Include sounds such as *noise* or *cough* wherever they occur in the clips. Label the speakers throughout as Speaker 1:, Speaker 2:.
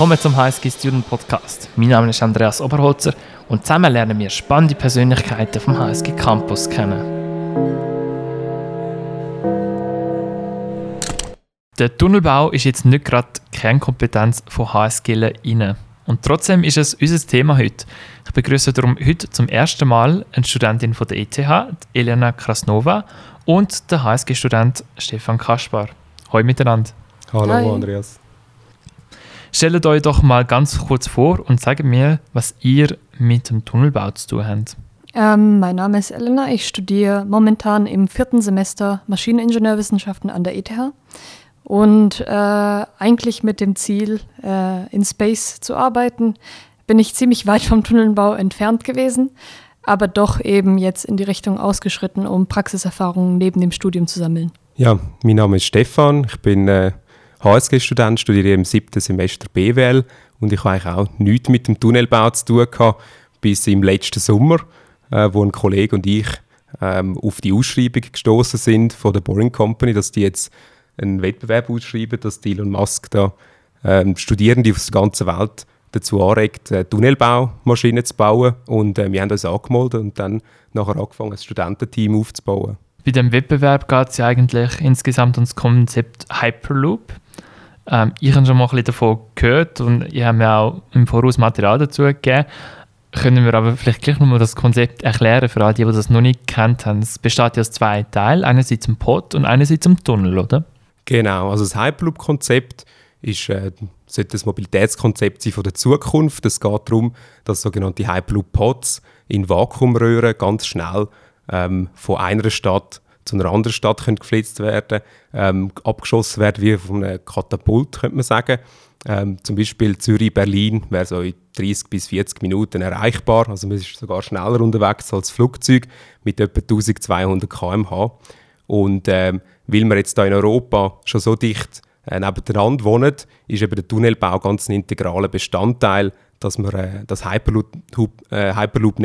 Speaker 1: Willkommen zum HSG Student Podcast. Mein Name ist Andreas Oberholzer und zusammen lernen wir spannende Persönlichkeiten vom HSG Campus kennen. Der Tunnelbau ist jetzt nicht gerade die Kernkompetenz von HSG innen. Und trotzdem ist es unser Thema heute. Ich begrüße darum heute zum ersten Mal eine Studentin von der ETH, Elena Krasnova, und der HSG-Student Stefan Kaspar. Hallo miteinander.
Speaker 2: Hallo Hi. Andreas.
Speaker 1: Stellt euch doch mal ganz kurz vor und sagt mir, was ihr mit dem Tunnelbau zu tun habt.
Speaker 3: Ähm, mein Name ist Elena. Ich studiere momentan im vierten Semester Maschineningenieurwissenschaften an der ETH und äh, eigentlich mit dem Ziel, äh, in Space zu arbeiten. Bin ich ziemlich weit vom Tunnelbau entfernt gewesen, aber doch eben jetzt in die Richtung ausgeschritten, um Praxiserfahrungen neben dem Studium zu sammeln.
Speaker 2: Ja, mein Name ist Stefan. Ich bin äh, HSG-Student, studiere im siebten Semester BWL und ich habe eigentlich auch nichts mit dem Tunnelbau zu tun gehabt, bis im letzten Sommer, äh, wo ein Kollege und ich ähm, auf die Ausschreibung gestoßen sind von der Boring Company, dass die jetzt einen Wettbewerb ausschreiben, dass Elon Musk da ähm, Studierende aus der ganzen Welt dazu anregt, äh, Tunnelbaumaschinen zu bauen. Und äh, wir haben uns angemeldet und dann nachher angefangen, ein Studententeam aufzubauen.
Speaker 1: Bei dem Wettbewerb geht es ja eigentlich insgesamt um das Konzept Hyperloop. Ähm, ich habe schon mal ein bisschen davon gehört und ich habe mir auch im Voraus Material dazu gegeben. Können wir aber vielleicht gleich nochmal das Konzept erklären für alle, die, die das noch nicht kennt haben. Es besteht ja aus zwei Teilen, einerseits im Pod und einerseits im Tunnel, oder?
Speaker 2: Genau, also das Hyperloop-Konzept ist, äh, sollte das Mobilitätskonzept sein von der Zukunft. Es geht darum, dass sogenannte Hyperloop-Pods in Vakuumröhren ganz schnell ähm, von einer Stadt zu einer anderen Stadt können geflitzt werden, ähm, abgeschossen werden wie von einem Katapult, könnte man sagen. Ähm, zum Beispiel Zürich, Berlin wäre so in 30 bis 40 Minuten erreichbar. Also man ist sogar schneller unterwegs als Flugzeug mit etwa 1200 km/h. Und ähm, weil wir jetzt hier in Europa schon so dicht äh, nebeneinander wohnen, ist eben der Tunnelbau ganz ein integraler Bestandteil, dass wir äh, das Hyperloop-Netzwerk äh, Hyperloop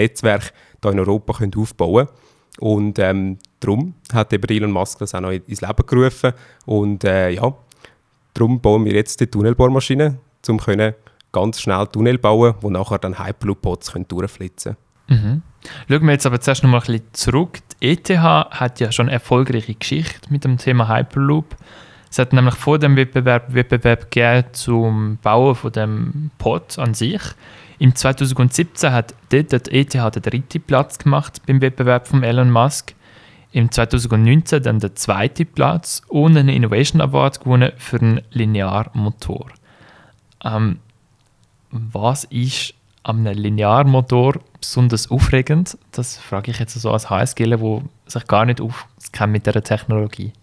Speaker 2: hier in Europa können aufbauen können. Und ähm, darum hat eben Elon Musk das auch noch ins Leben gerufen. Und äh, ja, darum bauen wir jetzt die Tunnelbohrmaschine, um ganz schnell Tunnel bauen, wo nachher dann Hyperloop-Bots durchflitzen
Speaker 1: können. Mhm. Schauen wir jetzt aber zuerst noch mal ein bisschen zurück. Die ETH hat ja schon eine erfolgreiche Geschichte mit dem Thema Hyperloop. Es hat nämlich vor dem Wettbewerb Wettbewerb zum Bauen von dem Pod an sich. Im 2017 hat dort die ETH den dritten Platz gemacht beim Wettbewerb von Elon Musk. Im 2019 dann den zweiten Platz und einen Innovation Award gewonnen für einen Linearmotor. Ähm, was ist am Linearmotor besonders aufregend? Das frage ich jetzt so als HSG, der sich gar nicht auskennt mit dieser Technologie.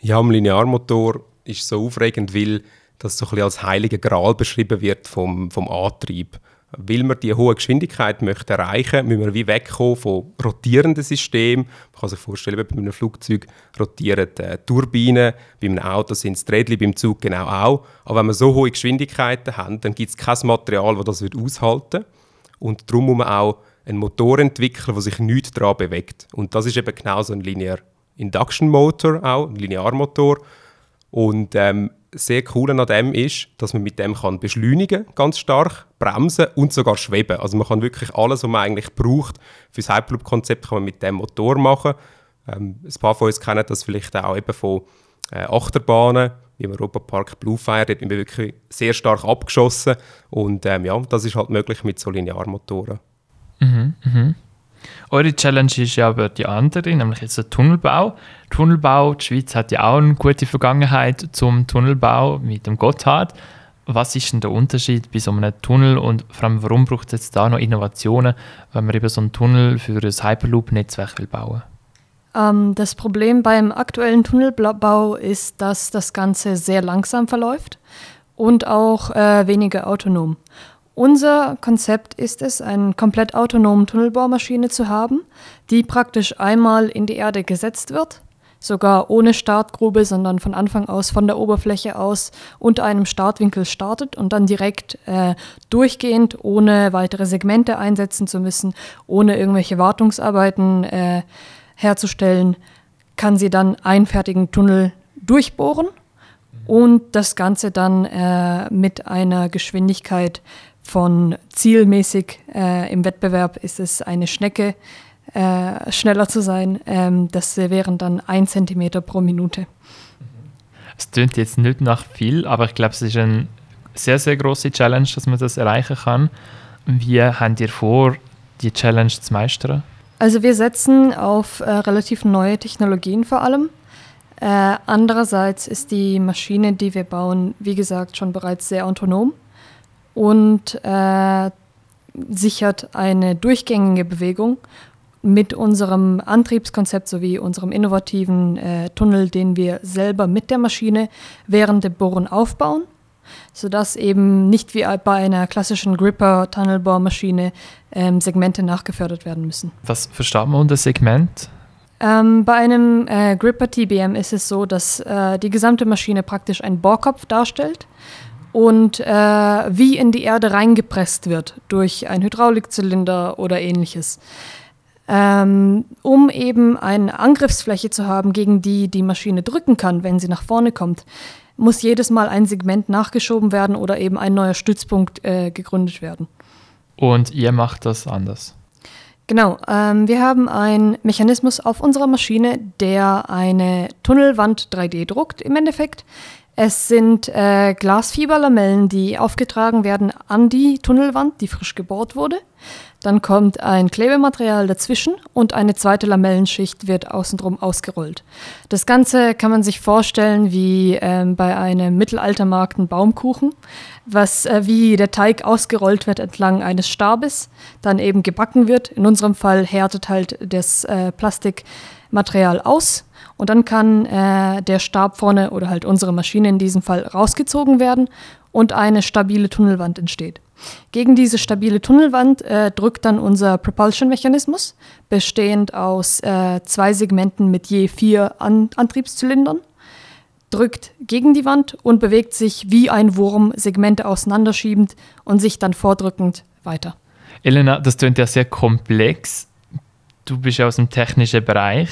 Speaker 2: Ja, am Linearmotor ist so aufregend, weil das so ein bisschen als heiliger Gral beschrieben wird vom, vom Antrieb. Weil wir die hohe Geschwindigkeit möchten erreichen müssen wir wie wegkommen von rotierenden Systemen. Man kann sich vorstellen, bei einem Flugzeug rotieren äh, Turbinen, bei einem Auto sind es Rädchen, beim Zug genau auch. Aber wenn wir so hohe Geschwindigkeiten haben, dann gibt es kein Material, das das aushalten wird. Und darum muss man auch einen Motor entwickeln, der sich nicht daran bewegt. Und das ist eben genau so ein Linear Induction Motor, auch, ein Linearmotor. Und ähm, sehr cool an dem ist, dass man mit dem kann beschleunigen ganz stark, bremsen und sogar schweben. Also man kann wirklich alles, was man eigentlich braucht für das Hyperloop-Konzept, kann man mit dem Motor machen. Ähm, ein paar von uns kennen das vielleicht auch eben von äh, Achterbahnen, wie im Europapark Bluefire, dort sind wir wirklich sehr stark abgeschossen und ähm, ja, das ist halt möglich mit so Linearmotoren.
Speaker 1: Mhm, mhm. Eure Challenge ist ja aber die andere, nämlich jetzt der Tunnelbau. Tunnelbau, die Schweiz hat ja auch eine gute Vergangenheit zum Tunnelbau mit dem Gotthard. Was ist denn der Unterschied bei so einem Tunnel und vor allem, warum braucht es jetzt da noch Innovationen, wenn man eben so einen Tunnel für ein Hyperloop-Netzwerk bauen
Speaker 3: ähm, Das Problem beim aktuellen Tunnelbau ist, dass das Ganze sehr langsam verläuft und auch äh, weniger autonom. Unser Konzept ist es, eine komplett autonome Tunnelbohrmaschine zu haben, die praktisch einmal in die Erde gesetzt wird, sogar ohne Startgrube, sondern von Anfang aus von der Oberfläche aus unter einem Startwinkel startet und dann direkt äh, durchgehend, ohne weitere Segmente einsetzen zu müssen, ohne irgendwelche Wartungsarbeiten äh, herzustellen, kann sie dann einen fertigen Tunnel durchbohren und das Ganze dann äh, mit einer Geschwindigkeit von zielmäßig äh, im Wettbewerb ist es eine Schnecke äh, schneller zu sein. Ähm, das wären dann ein Zentimeter pro Minute.
Speaker 1: Es klingt jetzt nicht nach viel, aber ich glaube, es ist eine sehr, sehr große Challenge, dass man das erreichen kann. Wie habt ihr vor, die Challenge zu meistern?
Speaker 3: Also wir setzen auf äh, relativ neue Technologien vor allem. Äh, andererseits ist die Maschine, die wir bauen, wie gesagt, schon bereits sehr autonom und äh, sichert eine durchgängige Bewegung mit unserem Antriebskonzept sowie unserem innovativen äh, Tunnel, den wir selber mit der Maschine während dem Bohren aufbauen, sodass eben nicht wie bei einer klassischen Gripper-Tunnelbohrmaschine ähm, Segmente nachgefördert werden müssen.
Speaker 1: Was versteht man unter Segment?
Speaker 3: Ähm, bei einem äh, Gripper TBM ist es so, dass äh, die gesamte Maschine praktisch einen Bohrkopf darstellt und äh, wie in die Erde reingepresst wird durch einen Hydraulikzylinder oder ähnliches ähm, um eben eine Angriffsfläche zu haben, gegen die die Maschine drücken kann, wenn sie nach vorne kommt, muss jedes Mal ein Segment nachgeschoben werden oder eben ein neuer Stützpunkt äh, gegründet werden.
Speaker 1: Und ihr macht das anders?
Speaker 3: Genau, ähm, wir haben einen Mechanismus auf unserer Maschine, der eine Tunnelwand 3D druckt im Endeffekt. Es sind äh, Glasfiberlamellen, die aufgetragen werden an die Tunnelwand, die frisch gebohrt wurde. Dann kommt ein Klebematerial dazwischen und eine zweite Lamellenschicht wird außenrum ausgerollt. Das Ganze kann man sich vorstellen wie ähm, bei einem Mittelaltermarkt ein Baumkuchen, was äh, wie der Teig ausgerollt wird entlang eines Stabes, dann eben gebacken wird. In unserem Fall härtet halt das äh, Plastikmaterial aus und dann kann äh, der Stab vorne oder halt unsere Maschine in diesem Fall rausgezogen werden und eine stabile Tunnelwand entsteht. Gegen diese stabile Tunnelwand äh, drückt dann unser Propulsion-Mechanismus, bestehend aus äh, zwei Segmenten mit je vier An Antriebszylindern, drückt gegen die Wand und bewegt sich wie ein Wurm, Segmente auseinanderschiebend und sich dann vordrückend weiter.
Speaker 1: Elena, das klingt ja sehr komplex. Du bist ja aus dem technischen Bereich.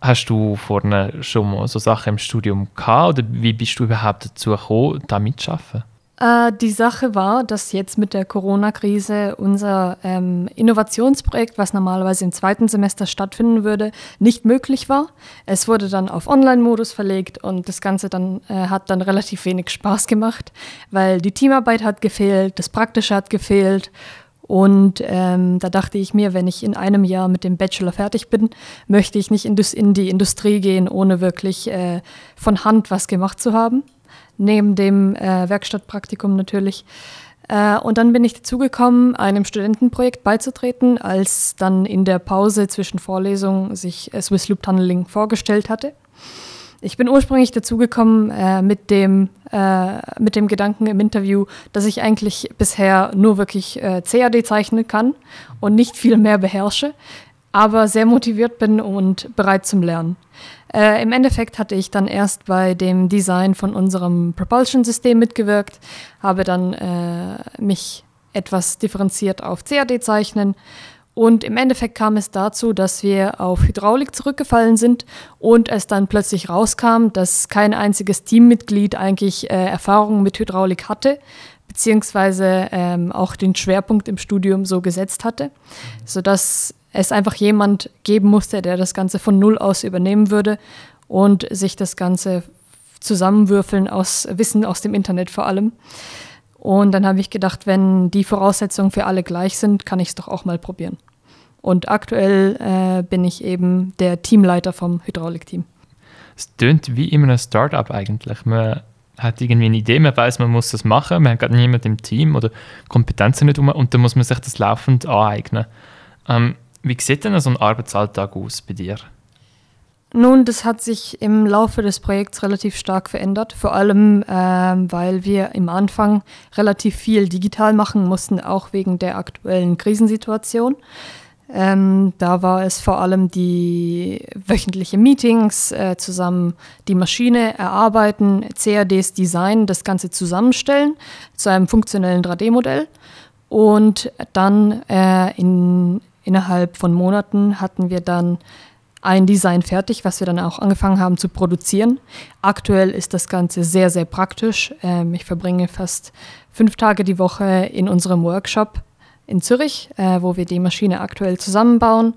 Speaker 1: Hast du vorne schon mal so Sachen im Studium gehabt oder wie bist du überhaupt dazu gekommen, da mitzuarbeiten?
Speaker 3: Äh, die Sache war, dass jetzt mit der Corona-Krise unser ähm, Innovationsprojekt, was normalerweise im zweiten Semester stattfinden würde, nicht möglich war. Es wurde dann auf Online-Modus verlegt und das Ganze dann, äh, hat dann relativ wenig Spaß gemacht, weil die Teamarbeit hat gefehlt, das Praktische hat gefehlt und ähm, da dachte ich mir, wenn ich in einem Jahr mit dem Bachelor fertig bin, möchte ich nicht in, die Industrie gehen, ohne wirklich äh, von Hand was gemacht zu haben neben dem äh, Werkstattpraktikum natürlich. Äh, und dann bin ich dazugekommen, einem Studentenprojekt beizutreten, als dann in der Pause zwischen Vorlesungen sich äh, Swiss Loop Tunneling vorgestellt hatte. Ich bin ursprünglich dazugekommen äh, mit, dem, äh, mit dem Gedanken im Interview, dass ich eigentlich bisher nur wirklich äh, CAD zeichnen kann und nicht viel mehr beherrsche, aber sehr motiviert bin und bereit zum Lernen. Äh, Im Endeffekt hatte ich dann erst bei dem Design von unserem Propulsion-System mitgewirkt, habe dann äh, mich etwas differenziert auf CAD zeichnen und im Endeffekt kam es dazu, dass wir auf Hydraulik zurückgefallen sind und es dann plötzlich rauskam, dass kein einziges Teammitglied eigentlich äh, Erfahrung mit Hydraulik hatte, beziehungsweise ähm, auch den Schwerpunkt im Studium so gesetzt hatte, sodass es einfach jemand geben musste, der das Ganze von Null aus übernehmen würde und sich das Ganze zusammenwürfeln aus Wissen aus dem Internet vor allem. Und dann habe ich gedacht, wenn die Voraussetzungen für alle gleich sind, kann ich es doch auch mal probieren. Und aktuell äh, bin ich eben der Teamleiter vom Hydraulikteam.
Speaker 1: Es tönt wie immer ein Startup eigentlich. Man hat irgendwie eine Idee, man weiß, man muss das machen, man hat gerade niemand im Team oder Kompetenzen nicht um und dann muss man sich das laufend aneignen. Ähm, wie sieht denn so ein Arbeitsalltag aus bei dir?
Speaker 3: Nun, das hat sich im Laufe des Projekts relativ stark verändert, vor allem ähm, weil wir im Anfang relativ viel digital machen mussten, auch wegen der aktuellen Krisensituation. Ähm, da war es vor allem die wöchentliche Meetings, äh, zusammen die Maschine erarbeiten, CADs designen, das Ganze zusammenstellen zu einem funktionellen 3D-Modell und dann äh, in, innerhalb von Monaten hatten wir dann ein Design fertig, was wir dann auch angefangen haben zu produzieren. Aktuell ist das Ganze sehr, sehr praktisch. Ähm, ich verbringe fast fünf Tage die Woche in unserem Workshop in Zürich, äh, wo wir die Maschine aktuell zusammenbauen,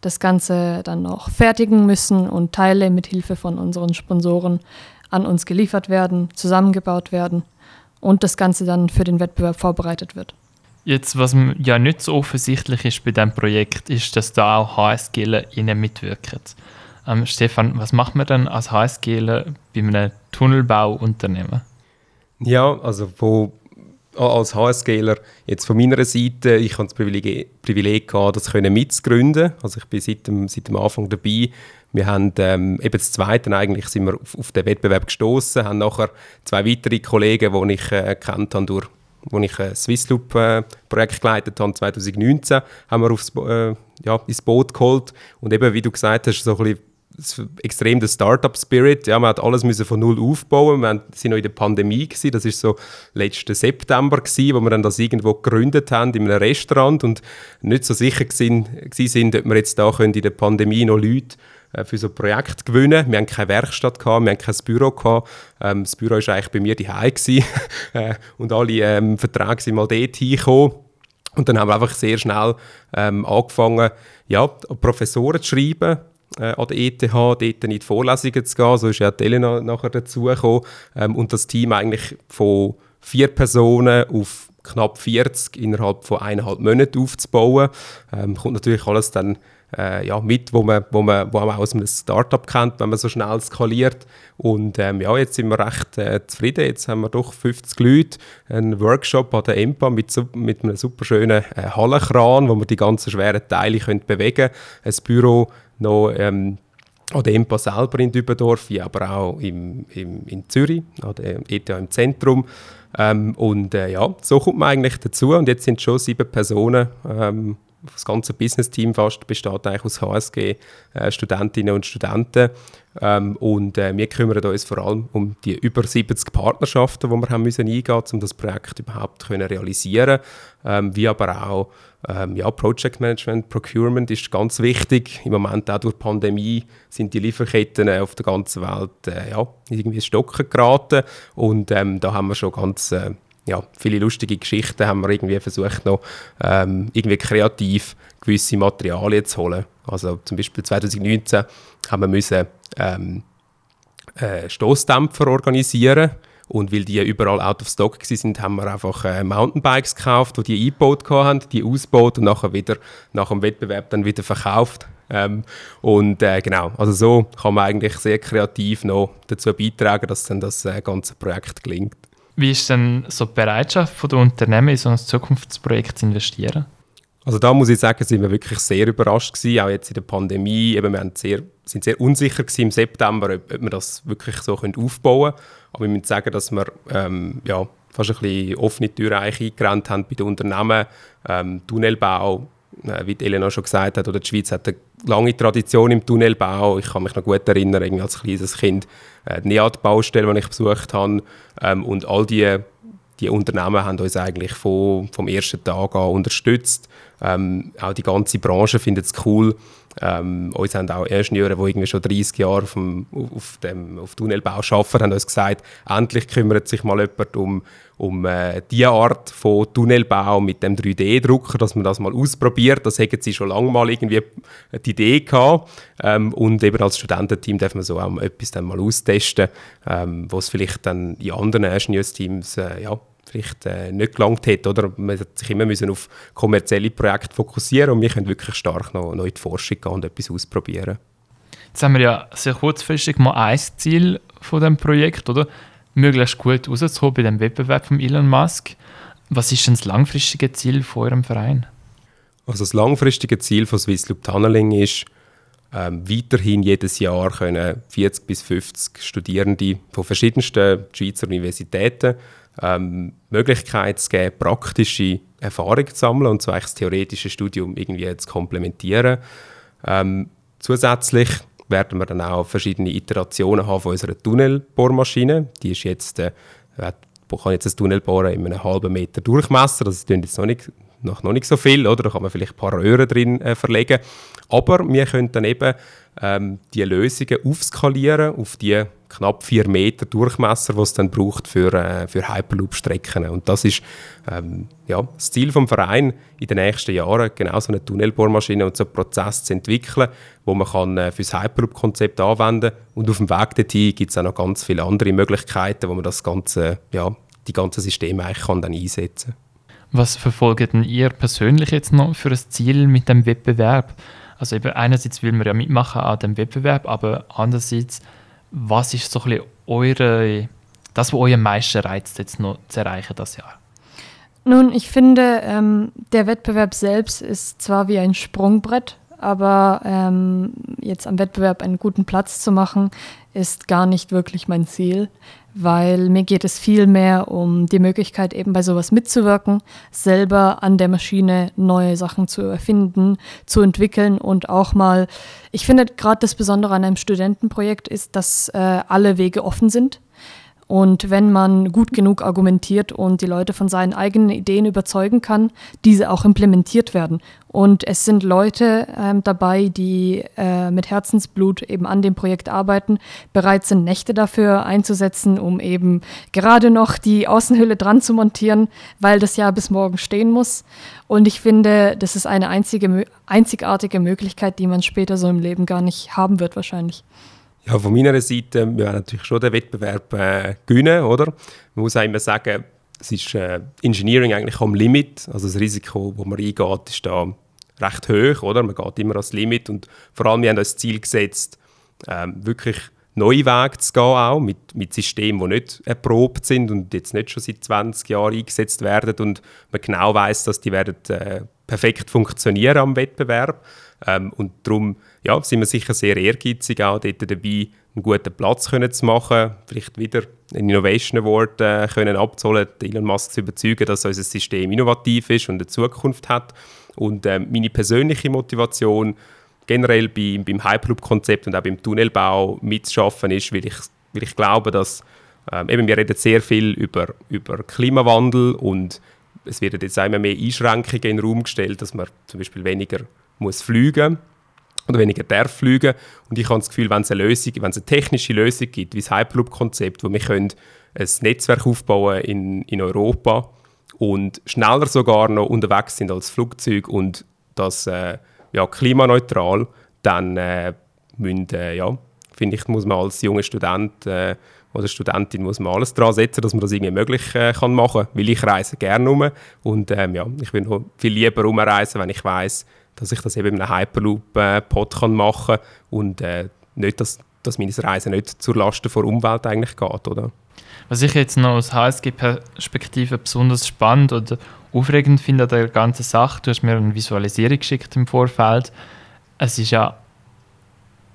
Speaker 3: das Ganze dann noch fertigen müssen und Teile mit Hilfe von unseren Sponsoren an uns geliefert werden, zusammengebaut werden und das Ganze dann für den Wettbewerb vorbereitet wird.
Speaker 1: Jetzt, was ja nicht so offensichtlich ist bei diesem Projekt, ist, dass da auch HSGler innen mitwirken. Ähm, Stefan, was macht man dann als HSGler bei einem Tunnelbauunternehmen?
Speaker 2: Ja, also wo als HSGler jetzt von meiner Seite, ich habe das Privileg, Privileg gehabt, das können mitzugründen. Also ich bin seit dem, seit dem Anfang dabei. Wir haben ähm, eben das Zweite eigentlich sind wir auf, auf den Wettbewerb gestoßen, haben nachher zwei weitere Kollegen, die ich äh, kennt habe durch wo ich ein Swissloop-Projekt geleitet habe, 2019, haben wir aufs, äh, ja, ins Boot geholt. Und eben, wie du gesagt hast, so ein bisschen extrem der Startup-Spirit. Ja, man hat alles müssen von null aufbauen. Wir waren noch in der Pandemie gewesen. Das ist so letzten September gewesen, wo wir dann das irgendwo gegründet haben in einem Restaurant und nicht so sicher gewesen, sind, ob wir jetzt da können in der Pandemie noch Leute für so ein Projekt gewinnen. Wir hatten keine Werkstatt, gehabt, wir hatten kein Büro. Gehabt. Ähm, das Büro war eigentlich bei mir daheim *laughs* äh, und alle ähm, Verträge sind mal dort hingekommen. Und dann haben wir einfach sehr schnell ähm, angefangen, ja, Professoren zu schreiben, äh, an der ETH, dort in die Vorlesungen zu gehen. So ist ja die Elena nachher dazugekommen. Ähm, und das Team eigentlich von vier Personen auf knapp 40 innerhalb von eineinhalb Monaten aufzubauen. Ähm, kommt natürlich alles dann äh, ja, mit, wo man, wo, man, wo man aus einem Startup kennt, wenn man so schnell skaliert. Und ähm, ja, jetzt sind wir recht äh, zufrieden. Jetzt haben wir doch 50 Leute, einen Workshop an der EMPA mit, mit einem super schönen äh, Hallenkran, wo man die ganzen schweren Teile können bewegen können. Ein Büro noch ähm, an der EMPA selber in Dübendorf, wie aber auch im, im, in Zürich, an der ETH im Zentrum. Ähm, und äh, ja, so kommt man eigentlich dazu. Und jetzt sind schon sieben Personen ähm, das ganze Business-Team fast besteht eigentlich aus HSG-Studentinnen äh, und Studenten. Ähm, und äh, wir kümmern uns vor allem um die über 70 Partnerschaften, die wir haben müssen eingehen mussten, um das Projekt überhaupt können realisieren ähm, Wie aber auch ähm, ja, Project Management, Procurement ist ganz wichtig. Im Moment auch durch die Pandemie sind die Lieferketten auf der ganzen Welt äh, ja, irgendwie Stocken geraten. Und ähm, da haben wir schon ganz äh, ja, viele lustige Geschichten haben wir irgendwie versucht noch ähm, irgendwie kreativ gewisse Materialien zu holen. Also zum Beispiel 2019 haben wir müssen ähm, äh, Stoßdämpfer organisieren und weil die überall out of stock sind, haben wir einfach äh, Mountainbikes gekauft, die die eingebaut haben, die ausgebaut und nachher wieder nach dem Wettbewerb dann wieder verkauft. Ähm, und äh, genau, also so kann man eigentlich sehr kreativ noch dazu beitragen, dass dann das äh, ganze Projekt gelingt.
Speaker 1: Wie ist denn so die Bereitschaft der Unternehmen in so ein Zukunftsprojekt zu investieren?
Speaker 2: Also da muss ich sagen, sind wir wirklich sehr überrascht gewesen, auch jetzt in der Pandemie. Eben, wir sehr, sind sehr unsicher gewesen im September, ob, ob wir das wirklich so können aufbauen können. Aber ich muss sagen, dass wir ähm, ja, fast ein bisschen offene Türen eingerannt haben bei den Unternehmen. Ähm, Tunnelbau wie Elena schon gesagt hat, oder die Schweiz hat eine lange Tradition im Tunnelbau. Ich kann mich noch gut erinnern, als kleines Kind, äh, die NEAT-Baustelle, die ich besucht habe. Ähm, und all die, die Unternehmen haben uns eigentlich von, vom ersten Tag an unterstützt. Ähm, auch die ganze Branche findet es cool. Ähm, uns haben auch Ingenieure, die irgendwie schon 30 Jahre auf, dem, auf, dem, auf Tunnelbau arbeiten, haben uns gesagt, endlich kümmert sich mal jemand um, um äh, diese Art von Tunnelbau mit dem 3D-Drucker, dass man das mal ausprobiert. Das hätten sie schon lange mal irgendwie die Idee gehabt. Ähm, und eben als Studententeam darf man so auch etwas dann mal austesten, ähm, was vielleicht dann in anderen Ingenieursteams äh, ja, vielleicht äh, nicht gelangt hat. Oder? Man hat sich immer müssen auf kommerzielle Projekte fokussieren und wir können wirklich stark noch, noch in die Forschung gehen und etwas ausprobieren.
Speaker 1: Jetzt haben wir ja sehr kurzfristig mal ein Ziel von dem Projekt, oder? Möglichst gut rauszukommen bei dem Wettbewerb von Elon Musk. Was ist denn das langfristige Ziel von eurem Verein?
Speaker 2: Also das langfristige Ziel von Swissloop Tunneling ist, ähm, weiterhin jedes Jahr können 40 bis 50 Studierende von verschiedensten Schweizer Universitäten ähm, Möglichkeit zu geben, praktische Erfahrung zu sammeln und zwar das theoretische Studium irgendwie zu komplementieren. Ähm, zusätzlich werden wir dann auch verschiedene Iterationen haben von unserer Tunnelbohrmaschine. Die ist jetzt, äh, kann jetzt ein Tunnel bohren in einem halben Meter Durchmesser. Das ist jetzt noch nicht noch, noch nicht so viel, oder? Da kann man vielleicht ein paar Röhren drin äh, verlegen. Aber wir können dann eben ähm, die Lösungen aufskalieren auf die knapp 4 Meter Durchmesser, die es dann braucht für, äh, für Hyperloop-Strecken. Und das ist ähm, ja, das Ziel des Vereins in den nächsten Jahren, genau so eine Tunnelbohrmaschine und so einen Prozess zu entwickeln, wo man kann, äh, für das Hyperloop-Konzept anwenden kann. Und auf dem Weg dorthin gibt es auch noch ganz viele andere Möglichkeiten, wo man das ganze, ja, die ganzen Systeme eigentlich kann dann einsetzen kann.
Speaker 1: Was verfolgt denn ihr persönlich jetzt noch für ein Ziel mit dem Wettbewerb? Also eben einerseits will man ja mitmachen an dem Wettbewerb, aber andererseits, was ist so ein bisschen eure, das, was euer meisten reizt, jetzt noch zu erreichen das Jahr?
Speaker 3: Nun, ich finde, ähm, der Wettbewerb selbst ist zwar wie ein Sprungbrett, aber ähm, jetzt am Wettbewerb einen guten Platz zu machen, ist gar nicht wirklich mein Ziel weil mir geht es viel mehr um die Möglichkeit, eben bei sowas mitzuwirken, selber an der Maschine neue Sachen zu erfinden, zu entwickeln und auch mal, ich finde gerade das Besondere an einem Studentenprojekt ist, dass äh, alle Wege offen sind. Und wenn man gut genug argumentiert und die Leute von seinen eigenen Ideen überzeugen kann, diese auch implementiert werden. Und es sind Leute ähm, dabei, die äh, mit Herzensblut eben an dem Projekt arbeiten, bereit sind, Nächte dafür einzusetzen, um eben gerade noch die Außenhülle dran zu montieren, weil das ja bis morgen stehen muss. Und ich finde, das ist eine einzige, einzigartige Möglichkeit, die man später so im Leben gar nicht haben wird, wahrscheinlich.
Speaker 2: Ja, von meiner Seite, wir werden natürlich schon den Wettbewerb äh, gewinnen, oder? Man muss auch immer sagen, es ist äh, Engineering eigentlich am Limit, also das Risiko, das man eingeht, ist da recht hoch, oder? Man geht immer ans Limit und vor allem, wir haben uns Ziel gesetzt, ähm, wirklich neue Wege zu gehen, auch mit, mit Systemen, die nicht erprobt sind und jetzt nicht schon seit 20 Jahren eingesetzt werden und man genau weiß, dass die werden äh, perfekt funktionieren am Wettbewerb. Ähm, und darum ja, sind wir sicher sehr ehrgeizig, auch dort dabei einen guten Platz können zu machen, vielleicht wieder einen Innovation Award äh, können abzuholen, Elon Musk zu überzeugen, dass unser System innovativ ist und eine Zukunft hat. Und äh, meine persönliche Motivation generell bei, beim Hyperloop-Konzept und auch beim Tunnelbau mitzuschaffen ist, weil ich, weil ich glaube, dass äh, eben wir reden sehr viel über, über Klimawandel und es werden jetzt immer mehr Einschränkungen in den Raum gestellt, dass man zum Beispiel weniger muss fliegen oder weniger darf fliegen. Und ich habe das Gefühl, wenn es eine Lösung, wenn es eine technische Lösung gibt, wie das Hyperloop-Konzept, wo wir können ein Netzwerk aufbauen in, in Europa und schneller sogar noch unterwegs sind als Flugzeug und das äh, ja, klimaneutral, dann äh, müssen, äh, ja, finde ich, muss man als junger Student äh, oder Studentin muss man alles daran setzen, dass man das irgendwie möglich äh, kann machen kann. Weil ich reise gerne um und ähm, ja, ich will viel lieber umreisen, wenn ich weiß, dass ich das eben in einem Hyperloop-Pod äh, machen kann und äh, nicht, dass, dass meine Reise nicht zur Lasten der Umwelt eigentlich geht, oder?
Speaker 1: Was ich jetzt noch aus HSG-Perspektive besonders spannend oder aufregend finde an der ganzen Sache, du hast mir eine Visualisierung geschickt im Vorfeld. Es ist ja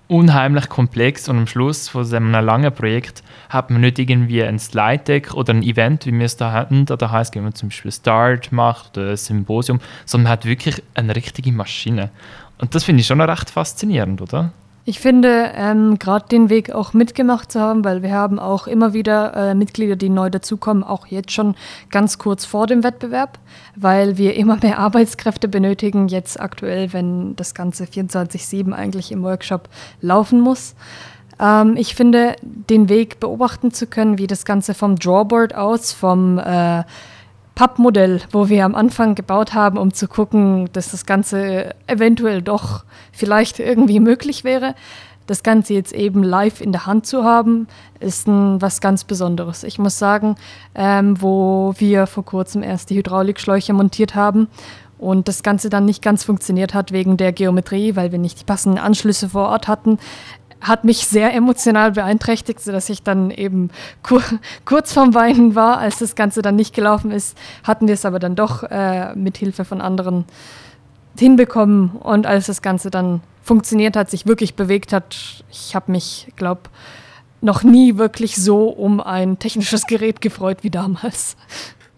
Speaker 1: unheimlich komplex und am Schluss von so einem langen Projekt hat man nicht irgendwie ein Slide Deck oder ein Event, wie wir es da hatten, da heißt, wenn man zum Beispiel Start macht oder ein Symposium, sondern man hat wirklich eine richtige Maschine. Und das finde ich schon recht faszinierend, oder?
Speaker 3: Ich finde, ähm, gerade den Weg auch mitgemacht zu haben, weil wir haben auch immer wieder äh, Mitglieder, die neu dazukommen, auch jetzt schon ganz kurz vor dem Wettbewerb, weil wir immer mehr Arbeitskräfte benötigen, jetzt aktuell, wenn das Ganze 24-7 eigentlich im Workshop laufen muss. Ähm, ich finde, den Weg beobachten zu können, wie das Ganze vom Drawboard aus, vom äh, Pappmodell, wo wir am Anfang gebaut haben, um zu gucken, dass das Ganze eventuell doch vielleicht irgendwie möglich wäre. Das Ganze jetzt eben live in der Hand zu haben, ist ein, was ganz Besonderes. Ich muss sagen, ähm, wo wir vor kurzem erst die Hydraulikschläuche montiert haben und das Ganze dann nicht ganz funktioniert hat wegen der Geometrie, weil wir nicht die passenden Anschlüsse vor Ort hatten, hat mich sehr emotional beeinträchtigt, sodass ich dann eben kur kurz vorm Weinen war, als das Ganze dann nicht gelaufen ist. Hatten wir es aber dann doch äh, mit Hilfe von anderen hinbekommen und als das Ganze dann funktioniert hat, sich wirklich bewegt hat, ich habe mich, glaube noch nie wirklich so um ein technisches Gerät gefreut wie damals.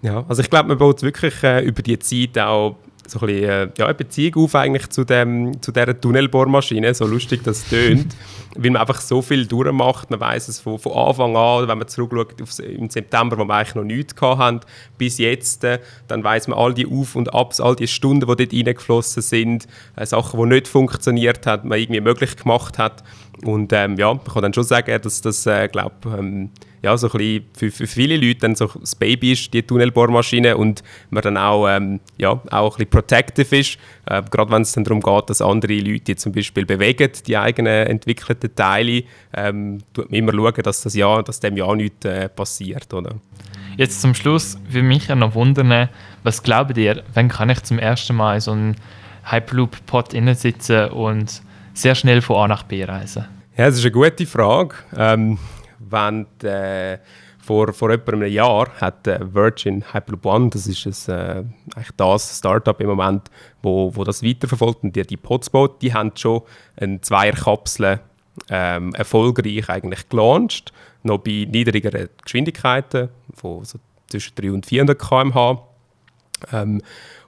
Speaker 2: Ja, also ich glaube, man baut wirklich äh, über die Zeit auch so ein bisschen, äh, ja, eine Beziehung auf eigentlich zu, dem, zu dieser Tunnelbohrmaschine, so lustig das tönt, *laughs* weil man einfach so viel durchmacht. Man weiß es von, von Anfang an, wenn man zurückschaut auf, im September, wo wir eigentlich noch nichts hatten, bis jetzt, äh, dann weiß man all die Auf- und Abs, all die Stunden, die dort reingeflossen sind, äh, Sachen, die nicht funktioniert haben, man irgendwie möglich gemacht hat. Und ähm, ja, man kann dann schon sagen, dass das, äh, glaube ähm, ja, so für, für viele Leute dann so das Baby ist, die Tunnelbohrmaschine und man dann auch, ähm, ja, auch ein bisschen protective ist, äh, gerade wenn es dann darum geht, dass andere Leute die zum Beispiel bewegen, die eigenen entwickelten Teile, ähm, tut man immer schauen, dass, das ja, dass dem ja nichts äh, passiert. Oder?
Speaker 1: Jetzt zum Schluss würde mich noch wundern, was glaubt ihr, wann kann ich zum ersten Mal in so einem Hyperloop-Pod sitzen und sehr schnell von A nach B reisen?
Speaker 2: Ja, das ist eine gute Frage. Ähm, wenn äh, vor, vor etwa einem Jahr hat äh, Virgin Hyperloop One, das ist es, äh, eigentlich das Startup im Moment, wo, wo das weiterverfolgt und die, die Podsbot, die haben schon eine Zweierkapsel ähm, erfolgreich eigentlich gelauncht, noch bei niedrigeren Geschwindigkeiten von so zwischen 300 und 400 km/h. Ähm,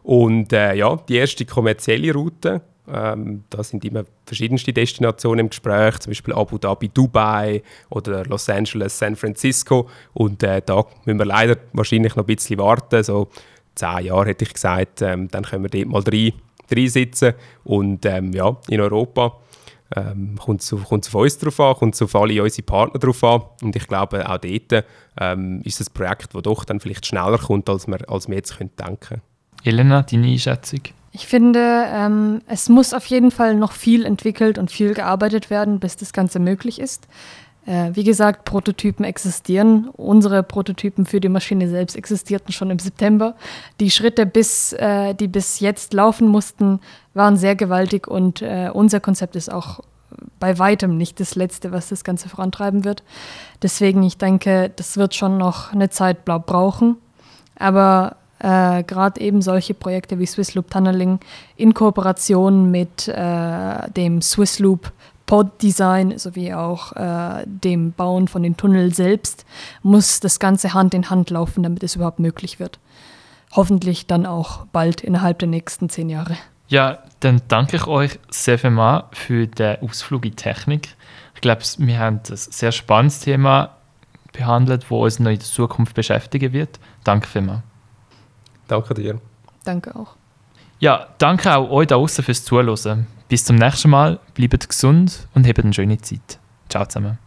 Speaker 2: und äh, ja, die erste kommerzielle Route ähm, da sind immer verschiedenste Destinationen im Gespräch, zum Beispiel Abu Dhabi, Dubai oder Los Angeles, San Francisco. Und äh, da müssen wir leider wahrscheinlich noch ein bisschen warten. So zehn Jahre hätte ich gesagt, ähm, dann können wir dort mal drei, drei sitzen. Und ähm, ja, in Europa ähm, kommt es auf, uns drauf an, kommt es auf alle unsere Partner drauf an. Und ich glaube, auch dort ähm, ist es ein Projekt, das doch dann vielleicht schneller kommt, als wir, als wir jetzt denken können.
Speaker 1: Elena, deine Einschätzung?
Speaker 3: Ich finde, ähm, es muss auf jeden Fall noch viel entwickelt und viel gearbeitet werden, bis das Ganze möglich ist. Äh, wie gesagt, Prototypen existieren. Unsere Prototypen für die Maschine selbst existierten schon im September. Die Schritte, bis, äh, die bis jetzt laufen mussten, waren sehr gewaltig und äh, unser Konzept ist auch bei weitem nicht das Letzte, was das Ganze vorantreiben wird. Deswegen, ich denke, das wird schon noch eine Zeit brauchen. Aber äh, gerade eben solche Projekte wie Swiss Loop Tunneling in Kooperation mit äh, dem Swiss Loop Pod Design sowie auch äh, dem Bauen von den Tunnel selbst muss das Ganze Hand in Hand laufen, damit es überhaupt möglich wird. Hoffentlich dann auch bald innerhalb der nächsten zehn Jahre.
Speaker 1: Ja, dann danke ich euch sehr viel mal für den Ausflug in Technik. Ich glaube, wir haben ein sehr spannendes Thema behandelt, wo uns noch in der Zukunft beschäftigen wird. Danke vielmals.
Speaker 2: Danke dir.
Speaker 3: Danke auch.
Speaker 1: Ja, danke auch euch da außen fürs Zuhören. Bis zum nächsten Mal, bleibt gesund und habt eine schöne Zeit. Ciao zusammen.